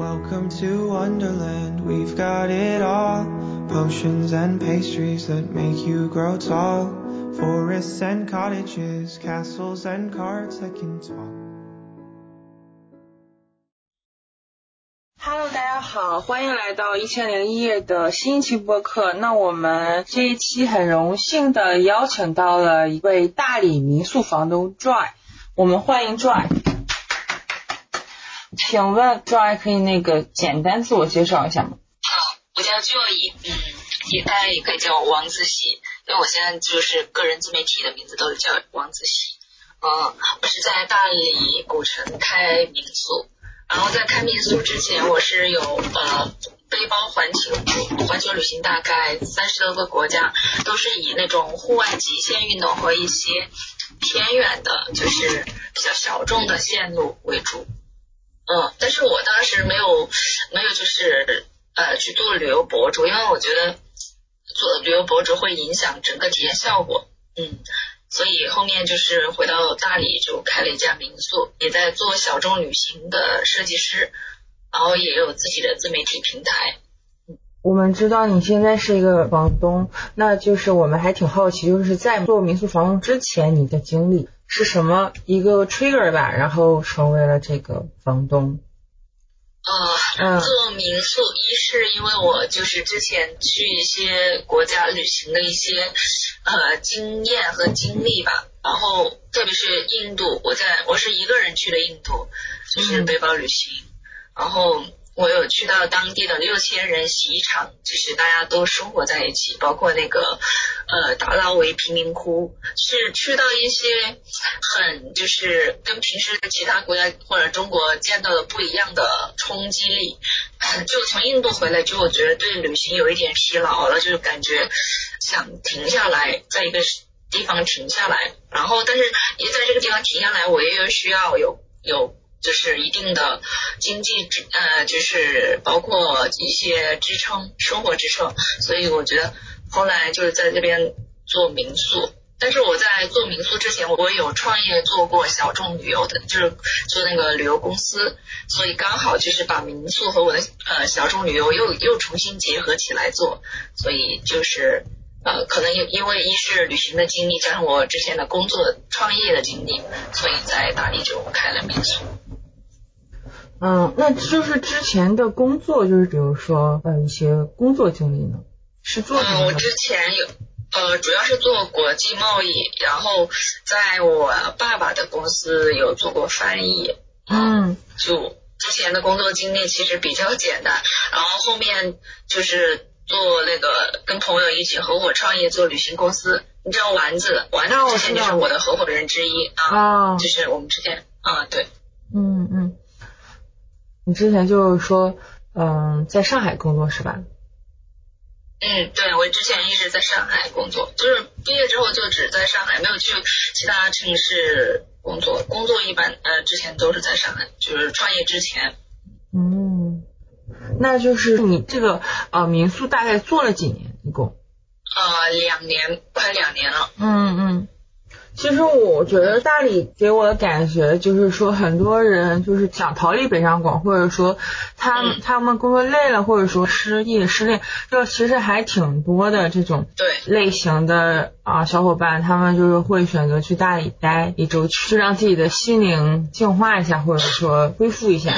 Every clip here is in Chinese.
Welcome to Wonderland, we've got it all. Potions and pastries that make you grow tall. Forests and cottages, castles and carts that can talk. Hello，大家好，欢迎来到一千零一夜的新一期播客。那我们这一期很荣幸的邀请到了一位大理民宿房东 Joy，我们欢迎 Joy。请问 Joy 可以那个简单自我介绍一下吗？好，我叫 Joy，嗯，也大家也可以叫我王子喜，因为我现在就是个人自媒体的名字都是叫王子喜。嗯，我是在大理古城开民宿，然后在开民宿之前，我是有呃背包环球环球旅行，大概三十多个国家，都是以那种户外极限运动和一些偏远的，就是比较小众的线路为主。嗯，但是我当时没有没有就是呃去做旅游博主，因为我觉得做旅游博主会影响整个体验效果。嗯，所以后面就是回到大理就开了一家民宿，也在做小众旅行的设计师，然后也有自己的自媒体平台。我们知道你现在是一个房东，那就是我们还挺好奇，就是在做民宿房东之前，你的经历是什么一个 trigger 吧，然后成为了这个房东。呃，做民宿，一是因为我就是之前去一些国家旅行的一些呃经验和经历吧，然后特别是印度，我在我是一个人去的印度，就是背包旅行，然后。我有去到当地的六千人洗衣厂，就是大家都生活在一起，包括那个呃达拉维贫民窟，是去到一些很就是跟平时其他国家或者中国见到的不一样的冲击力。就从印度回来，就我觉得对旅行有一点疲劳了，就是感觉想停下来，在一个地方停下来，然后但是也在这个地方停下来，我也有需要有有。就是一定的经济支呃，就是包括一些支撑生活支撑，所以我觉得后来就是在这边做民宿。但是我在做民宿之前，我有创业做过小众旅游的，就是做那个旅游公司，所以刚好就是把民宿和我的呃小众旅游又又重新结合起来做，所以就是呃可能因因为一是旅行的经历，加上我之前的工作创业的经历，所以在大理就开了民宿。嗯，那就是之前的工作，就是比如说呃一些工作经历呢，是做什么？嗯，我之前有呃主要是做国际贸易，然后在我爸爸的公司有做过翻译。嗯，就之前的工作经历其实比较简单，然后后面就是做那个跟朋友一起合伙创业做旅行公司。你知道丸子，丸子之前就是我的合伙人之一啊，就是我们之前啊对，嗯嗯。你之前就是说，嗯，在上海工作是吧？嗯，对，我之前一直在上海工作，就是毕业之后就只在上海，没有去其他城市工作。工作一般呃，之前都是在上海，就是创业之前。嗯，那就是你这个呃民宿大概做了几年？一共？呃，两年，快两年了。嗯嗯。其实我觉得大理给我的感觉就是说，很多人就是想逃离北上广，或者说他他们工作累了，或者说失业失恋，就其实还挺多的这种类型的啊小伙伴，他们就是会选择去大理待一周，去让自己的心灵净化一下，或者说恢复一下。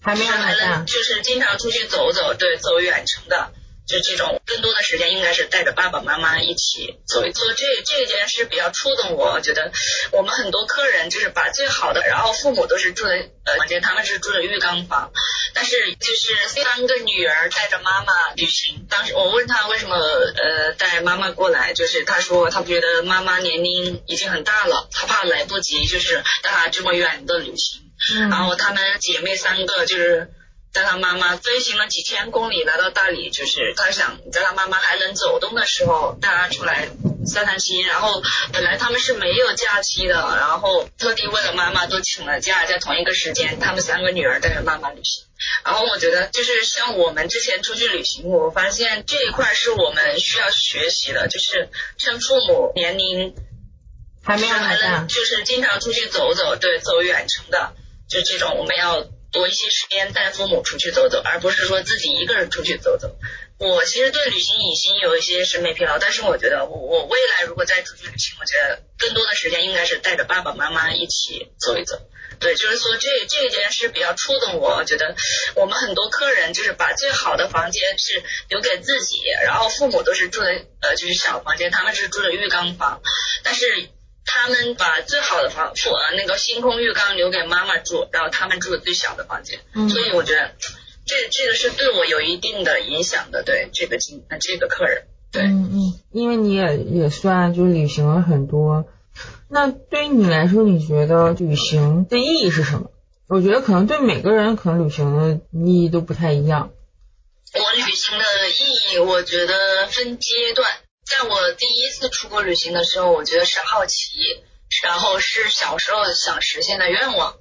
还没有来呢，就是经常出去走走，对，走远程的。就这种更多的时间应该是带着爸爸妈妈一起做一做，这这件事比较触动我。我觉得我们很多客人就是把最好的，然后父母都是住的呃房间，他们是住的浴缸房，但是就是三个女儿带着妈妈旅行。当时我问他为什么呃带妈妈过来，就是他说他觉得妈妈年龄已经很大了，他怕来不及就是带她这么远的旅行。然后他们姐妹三个就是。带他妈妈飞行了几千公里来到大理，就是他想在他妈妈还能走动的时候带他出来散散心。然后本来他们是没有假期的，然后特地为了妈妈都请了假，在同一个时间，他们三个女儿带着妈妈旅行。然后我觉得就是像我们之前出去旅行，我发现这一块是我们需要学习的，就是趁父母年龄还没有还能就是经常出去走走，对，走远程的，就这种我们要。多一些时间带父母出去走走，而不是说自己一个人出去走走。我其实对旅行已经有一些审美疲劳，但是我觉得我我未来如果再出去旅行，我觉得更多的时间应该是带着爸爸妈妈一起走一走。对，就是说这这件事比较触动我，我觉得我们很多客人就是把最好的房间是留给自己，然后父母都是住的呃就是小房间，他们是住的浴缸房，但是他们把最好的房父呃那个星空浴缸留给妈妈住，然后他们住的最小的房间，所以我觉得。这这个是对我有一定的影响的，对这个经这个客人，对，嗯嗯，因为你也也算就是旅行了很多，那对于你来说，你觉得旅行的意义是什么？我觉得可能对每个人可能旅行的意义都不太一样。我旅行的意义，我觉得分阶段。在我第一次出国旅行的时候，我觉得是好奇，然后是小时候想实现的愿望。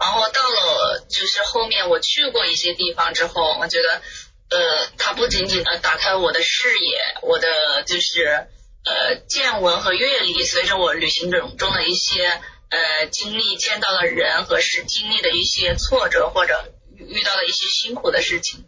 然后到了就是后面我去过一些地方之后，我觉得呃，它不仅仅呃打开我的视野，我的就是呃见闻和阅历，随着我旅行中中的一些呃经历，见到的人和是经历的一些挫折或者遇到的一些辛苦的事情，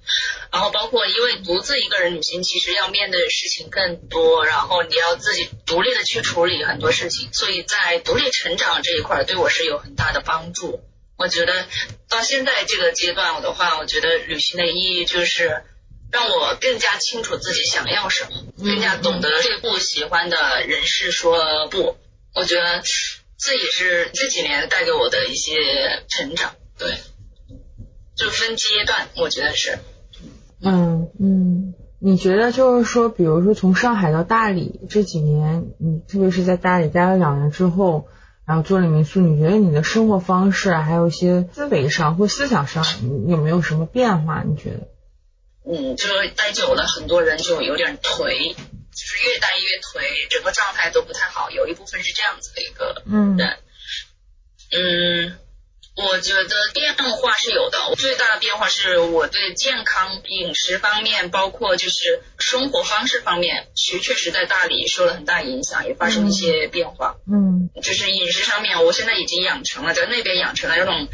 然后包括因为独自一个人旅行，其实要面对的事情更多，然后你要自己独立的去处理很多事情，所以在独立成长这一块对我是有很大的帮助。我觉得到现在这个阶段我的话，我觉得旅行的意义就是让我更加清楚自己想要什么，更加懂得对不喜欢的人事说不。我觉得这也是这几年带给我的一些成长。对，就分阶段，我觉得是。嗯嗯，你觉得就是说，比如说从上海到大理这几年，你特别是在大理待了两年之后。然后做了民宿，你觉得你的生活方式还有一些思维上或思想上有没有什么变化？你觉得？嗯，就是待久了，很多人就有点颓，就是越待越颓，整个状态都不太好。有一部分是这样子的一个人，嗯。我觉得变化是有的，最大的变化是我对健康饮食方面，包括就是生活方式方面，确确实在大理受了很大影响，也发生一些变化。嗯，就是饮食上面，我现在已经养成了在那边养成了这种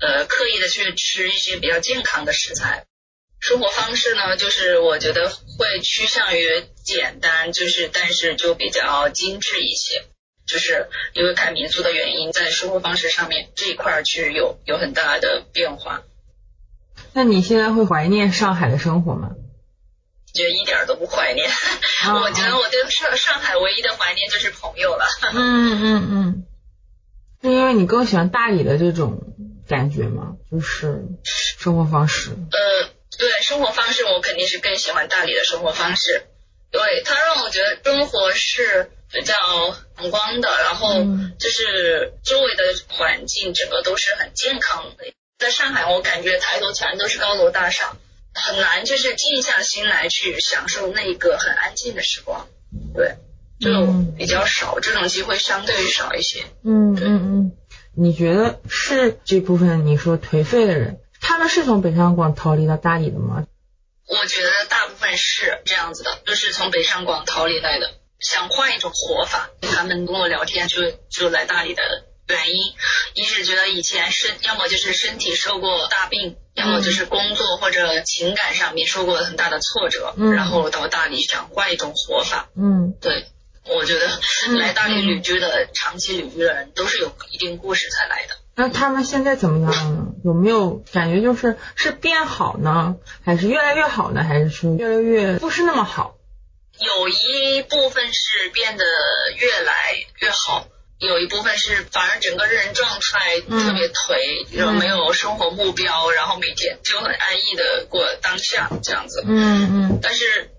呃刻意的去吃一些比较健康的食材。生活方式呢，就是我觉得会趋向于简单，就是但是就比较精致一些。就是因为开民宿的原因，在生活方式上面这一块儿去有有很大的变化。那你现在会怀念上海的生活吗？觉得一点都不怀念。我觉得我对上上海唯一的怀念就是朋友了。嗯嗯嗯。是因为你更喜欢大理的这种感觉吗？就是生活方式。呃，对，生活方式我肯定是更喜欢大理的生活方式。对，它让我觉得生活是。比较阳光的，然后就是周围的环境整个都是很健康的。在上海，我感觉抬头全都是高楼大厦，很难就是静下心来去享受那一个很安静的时光。对，这种比较少，这种机会相对于少一些。嗯嗯嗯，你觉得是这部分你说颓废的人，他们是从北上广逃离到大理的吗？我觉得大部分是这样子的，就是从北上广逃离来的。想换一种活法，他们跟我聊天就就来大理的原因，一是觉得以前身要么就是身体受过大病，要么就是工作或者情感上面受过很大的挫折，然后到大理想换一种活法。嗯，对，我觉得来大理旅居的长期旅居的人都是有一定故事才来的。那他们现在怎么样呢？有没有感觉就是是变好呢，还是越来越好呢，还是说越来越不是那么好？有一部分是变得越来越好，有一部分是反而整个人状态特别颓，就没有生活目标，然后每天就很安逸的过当下这样子。嗯嗯。但是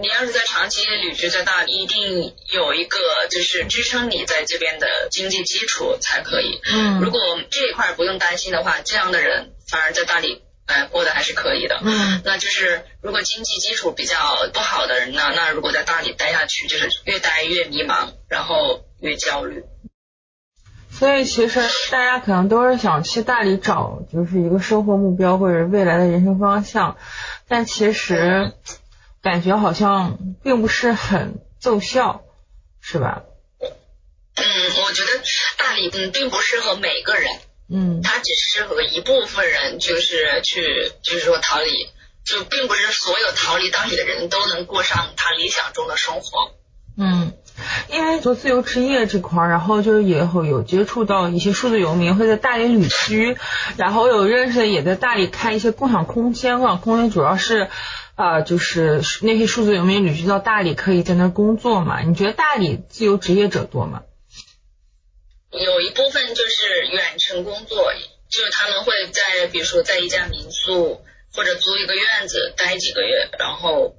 你要是在长期旅居在大理，一定有一个就是支撑你在这边的经济基础才可以。嗯。如果这一块不用担心的话，这样的人反而在大理。哎，过得还是可以的。嗯，那就是如果经济基础比较不好的人呢，那如果在大理待下去，就是越待越迷茫，然后越焦虑。所以其实大家可能都是想去大理找，就是一个生活目标或者未来的人生方向，但其实感觉好像并不是很奏效，是吧？嗯，我觉得大理嗯并不适合每个人。嗯，它只适合一部分人，就是去，就是说逃离，就并不是所有逃离大理的人都能过上他理想中的生活。嗯，因为做自由职业这块儿，然后就是也会有接触到一些数字游民会在大理旅居，然后有认识的也在大理开一些共享空间，共享空间主要是。啊，就是那些数字游民旅居到大理，可以在那工作嘛？你觉得大理自由职业者多吗？有一部分就是远程工作，就是他们会在，比如说在一家民宿或者租一个院子待几个月，然后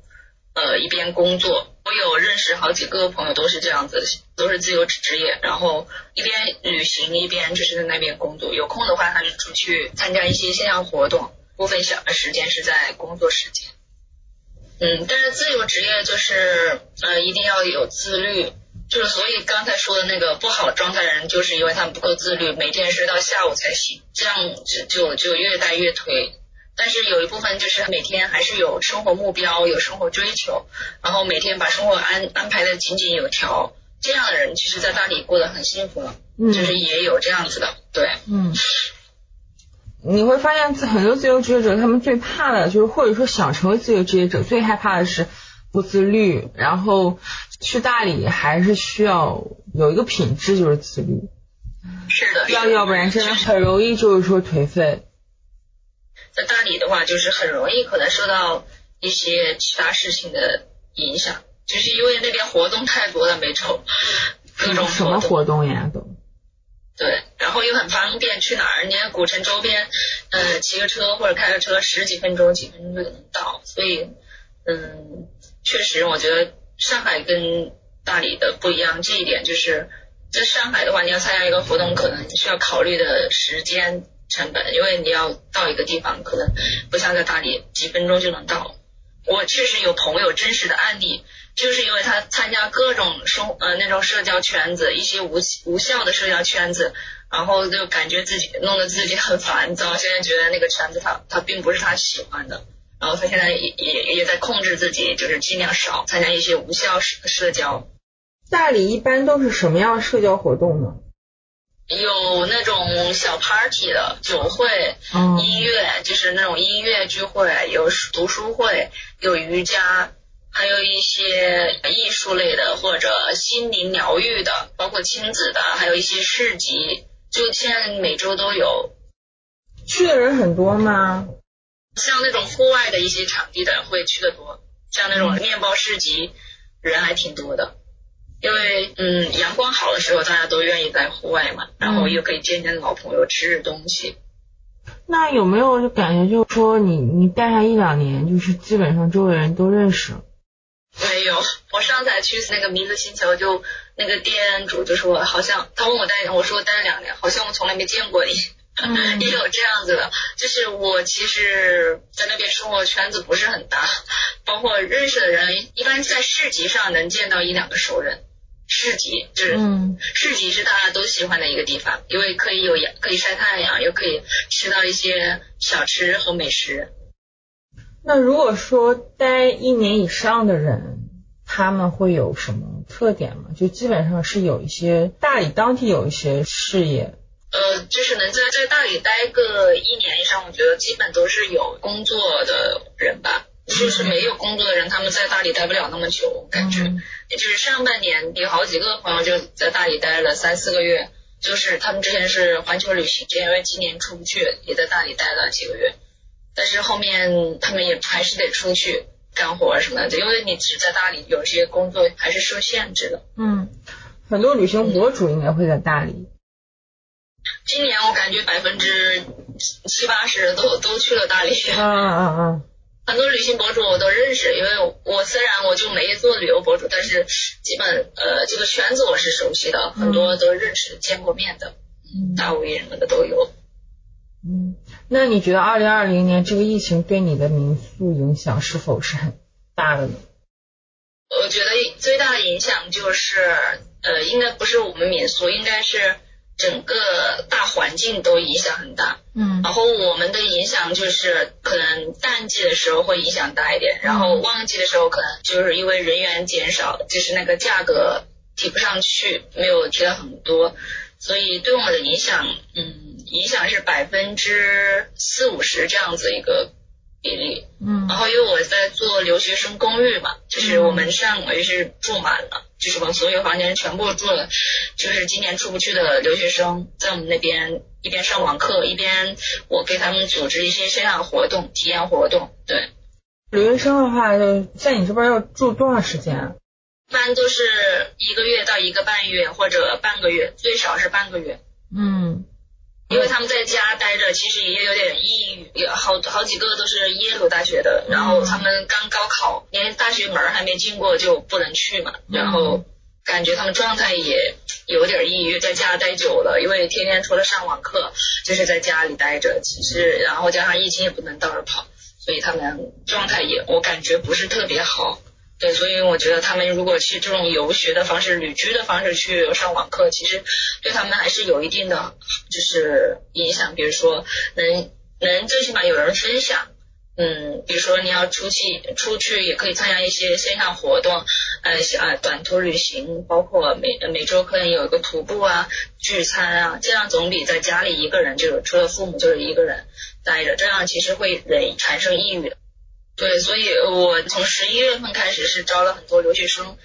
呃一边工作。我有认识好几个朋友都是这样子，都是自由职业，然后一边旅行一边就是在那边工作。有空的话，他就出去参加一些线下活动，部分小的时间是在工作时间。嗯，但是自由职业就是呃一定要有自律，就是所以刚才说的那个不好状态的人，就是因为他们不够自律，每天睡到下午才醒，这样就就就越带越颓。但是有一部分就是每天还是有生活目标，有生活追求，然后每天把生活安安排的井井有条，这样的人其实，在大理过得很幸福了，就是也有这样子的，对，嗯。你会发现，很多自由职业者，他们最怕的就是，或者说想成为自由职业者，最害怕的是不自律。然后去大理还是需要有一个品质，就是自律。是的，要要不然真的很容易就是说颓废。在大理的话，就是很容易可能受到一些其他事情的影响，就是因为那边活动太多了，每周各种什么活动呀都。对，然后又很方便，去哪儿？你看古城周边，呃，骑个车或者开个车，十几分钟、几分钟就能到。所以，嗯，确实，我觉得上海跟大理的不一样，这一点就是在上海的话，你要参加一个活动，可能需要考虑的时间成本，因为你要到一个地方，可能不像在大理几分钟就能到。我确实有朋友真实的案例。就是因为他参加各种生呃那种社交圈子，一些无无效的社交圈子，然后就感觉自己弄得自己很烦躁。现在觉得那个圈子他他并不是他喜欢的，然后他现在也也也在控制自己，就是尽量少参加一些无效社社交。大理一般都是什么样社交活动呢？有那种小 party 的酒会，音乐就是那种音乐聚会，有读书会，有瑜伽。还有一些艺术类的或者心灵疗愈的，包括亲子的，还有一些市集，就现在每周都有。去的人很多吗？像那种户外的一些场地的会去的多，像那种面包市集，人还挺多的。因为嗯，阳光好的时候，大家都愿意在户外嘛，然后又可以见见老朋友，吃吃东西。那有没有就感觉就是说你你待上一两年，就是基本上周围人都认识？没有，我上次去那个迷子星球，就那个店主就说，好像他问我待，我说待了两年，好像我从来没见过你。也有这样子的，就是我其实在那边生活圈子不是很大，包括认识的人，一般在市集上能见到一两个熟人。市集就是市集是大家都喜欢的一个地方，因为可以有阳，可以晒太阳，又可以吃到一些小吃和美食。那如果说待一年以上的人，他们会有什么特点吗？就基本上是有一些大理当地有一些事业。呃，就是能在在大理待个一年以上，我觉得基本都是有工作的人吧。就是没有工作的人，他们在大理待不了那么久，感觉。也就是上半年有好几个朋友就在大理待了三四个月，就是他们之前是环球旅行，因为今年出不去，也在大理待了几个月。但是后面他们也还是得出去干活什么的，因为你只在大理，有些工作还是受限制的。嗯，很多旅行博主应该会在大理。今年我感觉百分之七八十都都去了大理。嗯嗯嗯。很多旅行博主我都认识，因为我虽然我就没做旅游博主，但是基本呃这个圈子我是熟悉的，很多都认识、见过面的，大 V 什么的都有。嗯。那你觉得二零二零年这个疫情对你的民宿影响是否是很大的呢？我觉得最大的影响就是，呃，应该不是我们民宿，应该是整个大环境都影响很大。嗯。然后我们的影响就是，可能淡季的时候会影响大一点，然后旺季的时候可能就是因为人员减少，就是那个价格提不上去，没有提到很多，所以对我们的影响，嗯。影响是百分之四五十这样子一个比例。嗯。然后因为我在做留学生公寓嘛，就是我们上回是住满了，就是把所有房间全部住了，就是今年出不去的留学生在我们那边一边上网课，一边我给他们组织一些线上活动、体验活动。对。留学生的话，就在你这边要住多长时间？啊？一般都是一个月到一个半月或者半个月，最少是半个月。嗯，因为他们在家待着，其实也有点抑郁，有好好几个都是耶鲁大学的，然后他们刚高考，连大学门还没进过就不能去嘛，然后感觉他们状态也有点抑郁，在家待久了，因为天天除了上网课就是在家里待着，其实然后加上疫情也不能到处跑，所以他们状态也我感觉不是特别好。对，所以我觉得他们如果去这种游学的方式、旅居的方式去上网课，其实对他们还是有一定的就是影响。比如说，能能最起码有人分享，嗯，比如说你要出去出去也可以参加一些线上活动，呃，啊短途旅行，包括每每周可能有一个徒步啊、聚餐啊，这样总比在家里一个人就是除了父母就是一个人待着，这样其实会人产生抑郁的。对，所以我从十一月份开始是招了很多留学生，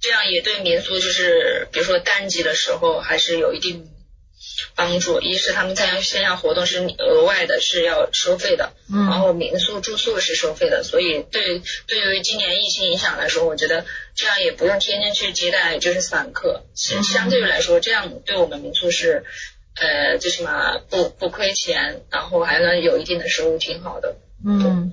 这样也对民宿就是比如说淡季的时候还是有一定帮助。一是他们参加线下活动是额外的，是要收费的，嗯，然后民宿住宿是收费的，所以对对于今年疫情影响来说，我觉得这样也不用天天去接待就是散客，相相对于来说，这样对我们民宿是呃最起码不不亏钱，然后还能有一定的收入，挺好的，嗯。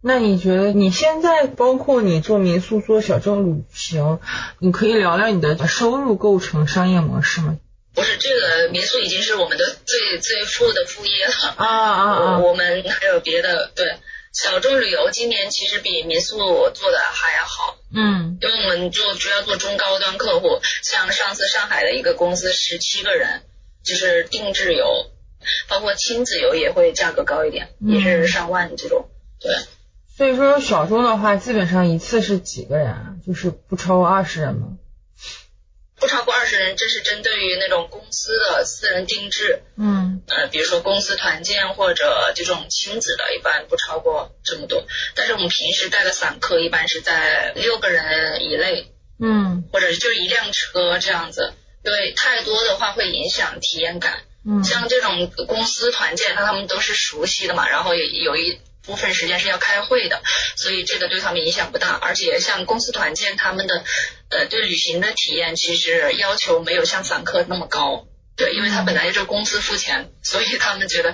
那你觉得你现在包括你做民宿、做小众旅行，你可以聊聊你的收入构成商业模式吗？不是，这个民宿已经是我们的最最富的副业了啊啊啊！我们还有别的，对小众旅游今年其实比民宿做的还要好，嗯，因为我们做主要做中高端客户，像上次上海的一个公司十七个人，就是定制游，包括亲子游也会价格高一点，也是上万这种，对。所以说小周的话，基本上一次是几个人啊？就是不超过二十人吗？不超过二十人，这是针对于那种公司的私人定制。嗯。呃，比如说公司团建或者这种亲子的，一般不超过这么多。但是我们平时带的散客一般是在六个人以内。嗯。或者就一辆车这样子，因为太多的话会影响体验感。嗯。像这种公司团建，那他们都是熟悉的嘛，然后有有一。部分时间是要开会的，所以这个对他们影响不大。而且像公司团建，他们的呃对旅行的体验其实要求没有像散客那么高。对，因为他本来就是公司付钱，所以他们觉得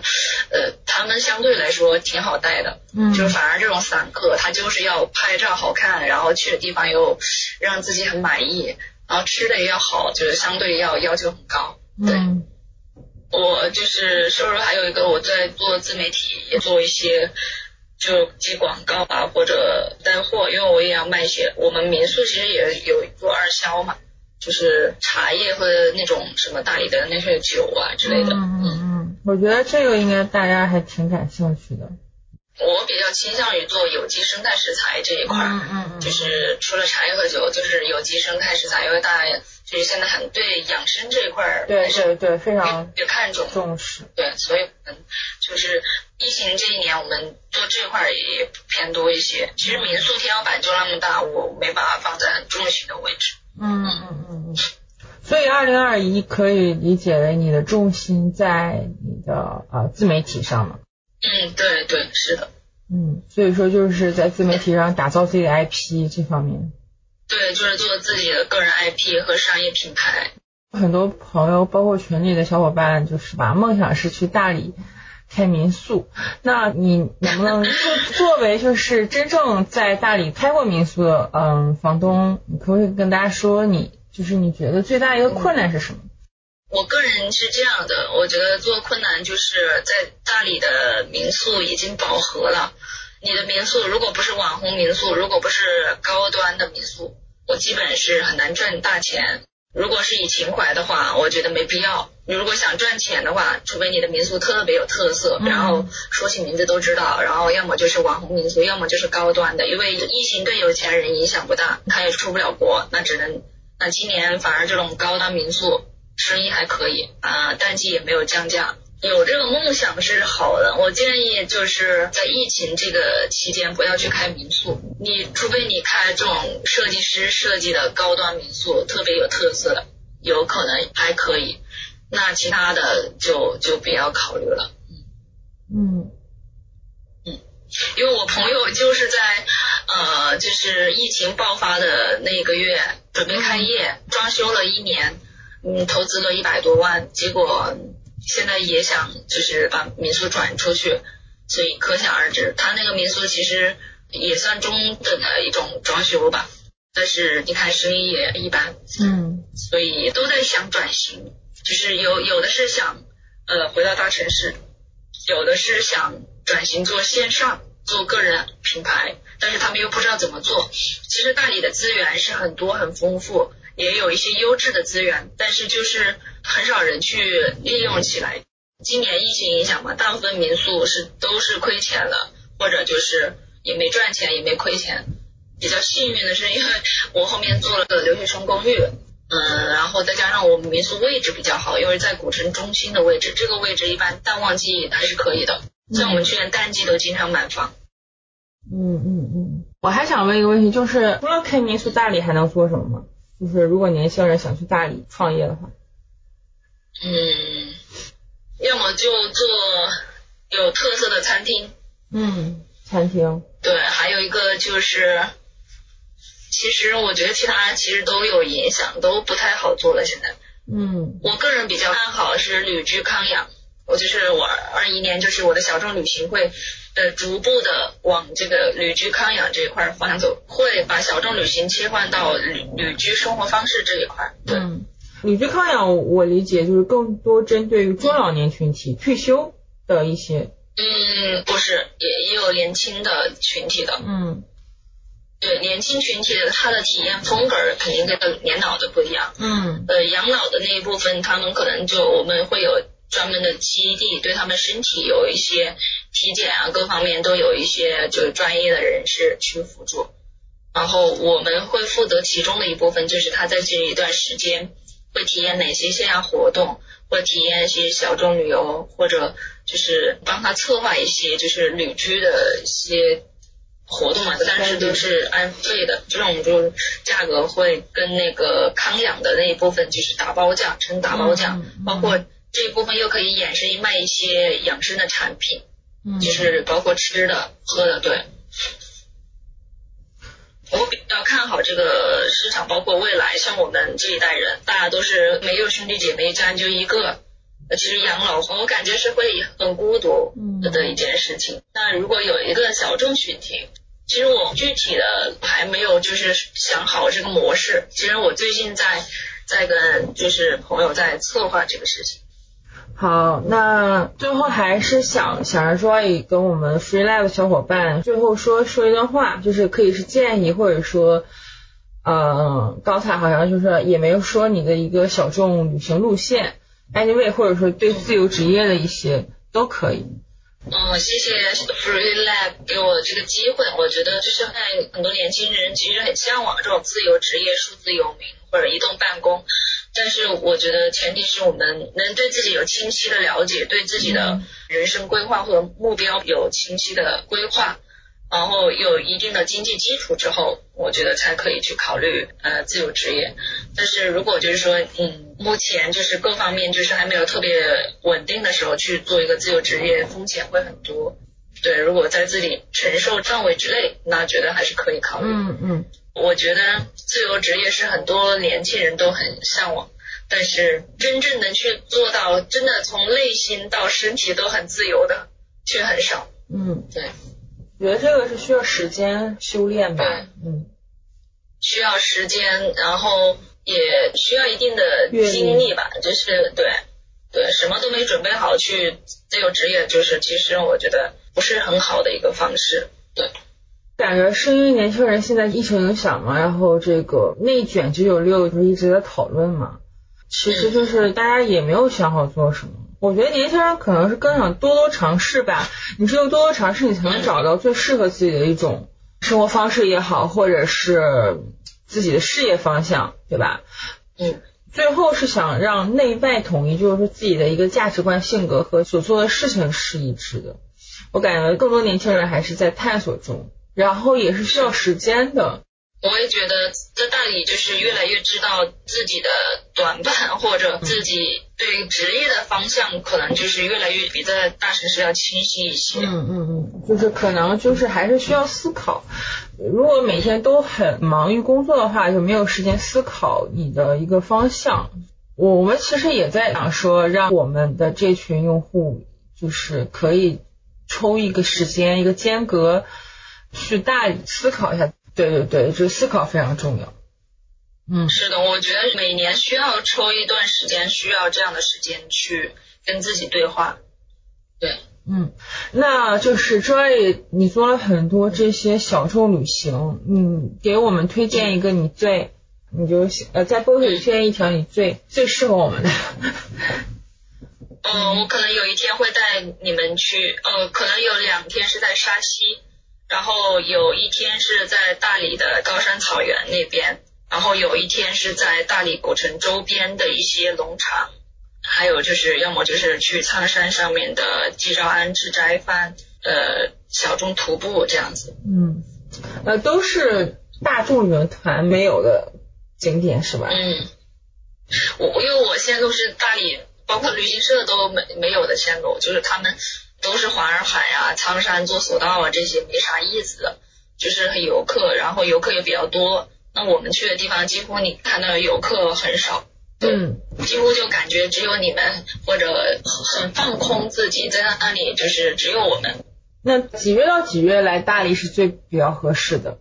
呃他们相对来说挺好带的。嗯。就是反而这种散客，他就是要拍照好看，然后去的地方又让自己很满意，然后吃的也要好，就是相对要要求很高。对。我就是收入还有一个我在做自媒体，也做一些。就接广告啊，或者带货，因为我也要卖一些。我们民宿其实也有做二销嘛，就是茶叶或者那种什么大理的那些酒啊之类的。嗯嗯嗯，我觉得这个应该大家还挺感兴趣的。我比较倾向于做有机生态食材这一块，嗯嗯嗯，就是除了茶叶和酒，就是有机生态食材，因为大家就是现在很对养生这一块，对对对，非常也看重重视，对，所以我们，就是疫情这一年，我们做这块也偏多一些。其实民宿天花板就那么大，我没把它放在很重心的位置。嗯嗯嗯嗯，所以二零二一可以理解为你的重心在你的呃自媒体上吗？嗯，对对，是的。嗯，所以说就是在自媒体上打造自己的 IP 这方面。对，就是做自己的个人 IP 和商业品牌。很多朋友，包括群里的小伙伴，就是吧，梦想是去大理开民宿。那你能不能作 作为就是真正在大理开过民宿的嗯房东，你可不可以跟大家说，你就是你觉得最大一个困难是什么？我个人是这样的，我觉得做困难就是在大理的民宿已经饱和了。你的民宿如果不是网红民宿，如果不是高端的民宿，我基本是很难赚大钱。如果是以情怀的话，我觉得没必要。你如果想赚钱的话，除非你的民宿特别有特色，然后说起名字都知道，然后要么就是网红民宿，要么就是高端的。因为疫情对有钱人影响不大，他也出不了国，那只能那今年反而这种高端民宿。生意还可以啊，淡季也没有降价。有这个梦想是好的，我建议就是在疫情这个期间不要去开民宿，你除非你开这种设计师设计的高端民宿，特别有特色，有可能还可以。那其他的就就不要考虑了。嗯嗯，因为我朋友就是在呃，就是疫情爆发的那个月准备开业，装修了一年，嗯，投资了一百多万，结果。现在也想就是把民宿转出去，所以可想而知，他那个民宿其实也算中等的一种装修吧，但是你看生意也一般，嗯，所以都在想转型，就是有有的是想呃回到大城市，有的是想转型做线上做个人品牌，但是他们又不知道怎么做。其实大理的资源是很多很丰富。也有一些优质的资源，但是就是很少人去利用起来。今年疫情影响嘛，大部分民宿是都是亏钱了，或者就是也没赚钱，也没亏钱。比较幸运的是，因为 我后面做了个留学生公寓，嗯，然后再加上我们民宿位置比较好，因为在古城中心的位置，这个位置一般淡旺季还是可以的。像我们去年淡季都经常满房。嗯嗯嗯。我还想问一个问题，就是除了开民宿，大理还能做什么吗？就是如果年轻人想去大理创业的话，嗯，要么就做有特色的餐厅，嗯，餐厅，对，还有一个就是，其实我觉得其他其实都有影响，都不太好做了。现在，嗯，我个人比较看好是旅居康养，我就是我二一年就是我的小众旅行会。呃，逐步的往这个旅居康养这一块方向走，会把小众旅行切换到旅旅居生活方式这一块。嗯，旅居康养我理解就是更多针对于中老年群体退休的一些。嗯，不是，也也有年轻的群体的。嗯，对，年轻群体的他的体验风格肯定跟年老的不一样。嗯，呃，养老的那一部分，他们可能就我们会有。专门的基地对他们身体有一些体检啊，各方面都有一些就是专业的人士去辅助，然后我们会负责其中的一部分，就是他在这一段时间会体验哪些线下活动，或体验一些小众旅游，或者就是帮他策划一些就是旅居的一些活动嘛，但是都是按费的，这种就价格会跟那个康养的那一部分就是打包价，成打包价，包括。这一部分又可以衍生卖一些养生的产品，嗯，就是包括吃的、喝的，对。我比较看好这个市场，包括未来，像我们这一代人，大家都是没有兄弟姐妹，家就一个，其实养老我感觉是会很孤独的一件事情。那如果有一个小众群体，其实我具体的还没有就是想好这个模式。其实我最近在在跟就是朋友在策划这个事情。好，那最后还是想想着说，也跟我们 Free Live 小伙伴最后说说一段话，就是可以是建议，或者说，呃，刚才好像就是也没有说你的一个小众旅行路线，anyway，或者说对自由职业的一些都可以。嗯，谢谢 Free lab 给我这个机会，我觉得就是现在很多年轻人其实很向往这种自由职业、数字游民或者移动办公。但是我觉得前提是我们能对自己有清晰的了解，对自己的人生规划或者目标有清晰的规划，然后有一定的经济基础之后，我觉得才可以去考虑呃自由职业。但是如果就是说，嗯，目前就是各方面就是还没有特别稳定的时候去做一个自由职业，风险会很多。对，如果在自己承受范围之内，那觉得还是可以考虑。嗯嗯。我觉得自由职业是很多年轻人都很向往，但是真正能去做到，真的从内心到身体都很自由的，却很少。嗯，对，我觉得这个是需要时间修炼吧。嗯，需要时间，然后也需要一定的经历吧。就是对对，什么都没准备好去自由职业，就是其实我觉得不是很好的一个方式。对。感觉是因为年轻人现在疫情影响嘛，然后这个内卷九九六不是一直在讨论嘛，其实就是大家也没有想好做什么。我觉得年轻人可能是更想多多尝试吧，你只有多多尝试，你才能找到最适合自己的一种生活方式也好，或者是自己的事业方向，对吧？嗯。最后是想让内外统一，就是说自己的一个价值观、性格和所做的事情是一致的。我感觉更多年轻人还是在探索中，然后也是需要时间的。我也觉得在大理就是越来越知道自己的短板，或者自己对职业的方向，可能就是越来越比在大城市要清晰一些。嗯嗯嗯，就是可能就是还是需要思考。如果每天都很忙于工作的话，就没有时间思考你的一个方向。我我们其实也在想说，让我们的这群用户就是可以抽一个时间，一个间隔去大思考一下。对对对，就思考非常重要。嗯，是的，我觉得每年需要抽一段时间，需要这样的时间去跟自己对话。对，嗯，那就是 Joy，你做了很多这些小众旅行，嗯，给我们推荐一个你最，你就呃在播客里推荐一条你最最适合我们的。嗯，我可能有一天会带你们去，呃，可能有两天是在沙溪。然后有一天是在大理的高山草原那边，然后有一天是在大理古城周边的一些农场，还有就是要么就是去苍山上面的季昭庵吃斋饭，呃，小众徒步这样子。嗯，呃，都是大众旅游团没有的景点是吧？嗯，我因为我现在都是大理，包括旅行社都没没有的线路，就是他们。都是环洱海啊、苍山坐索道啊，这些没啥意思的，就是游客，然后游客也比较多。那我们去的地方，几乎你看到游客很少，嗯，几乎就感觉只有你们，或者很放空自己，在那那里就是只有我们。那几月到几月来大理是最比较合适的？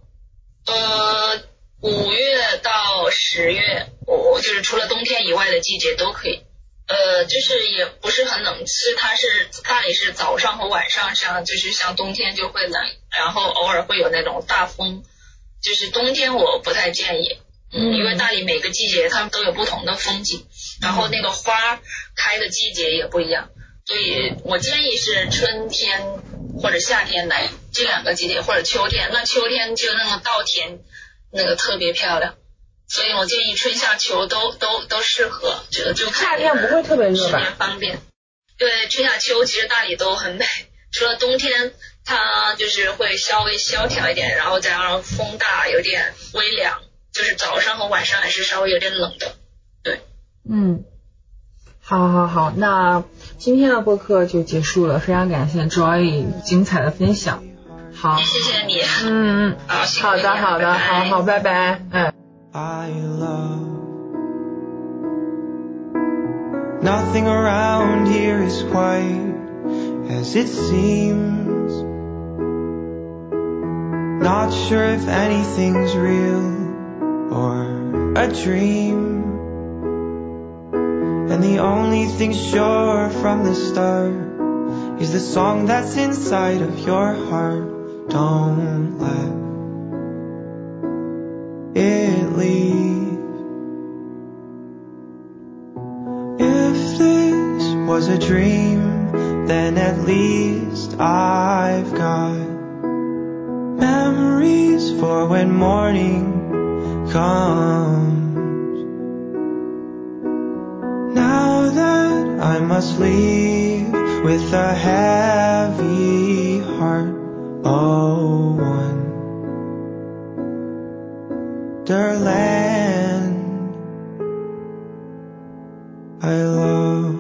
呃，五月到十月，我就是除了冬天以外的季节都可以。呃，就是也不是很冷，其实它是大理是早上和晚上像，就是像冬天就会冷，然后偶尔会有那种大风，就是冬天我不太建议，嗯，因为大理每个季节它们都有不同的风景，然后那个花开的季节也不一样，所以我建议是春天或者夏天来这两个季节，或者秋天，那秋天就那个稻田那个特别漂亮。所以我建议春夏秋都都都适合，这个就夏天不会特别热吧？方便。对，春夏秋其实大理都很美，除了冬天它就是会稍微萧条一点，然后加上风大，有点微凉，就是早上和晚上还是稍微有点冷的。对，嗯，好，好，好，那今天的播客就结束了，非常感谢 Joy 精彩的分享。好，谢谢你。嗯嗯，好，好的，好的，好好，拜拜，嗯。I love. Nothing around here is quite as it seems. Not sure if anything's real or a dream. And the only thing sure from the start is the song that's inside of your heart. Don't let it leave. If this was a dream, then at least I've got memories for when morning comes. that I must leave with a heavy heart. Oh, wonderland I love.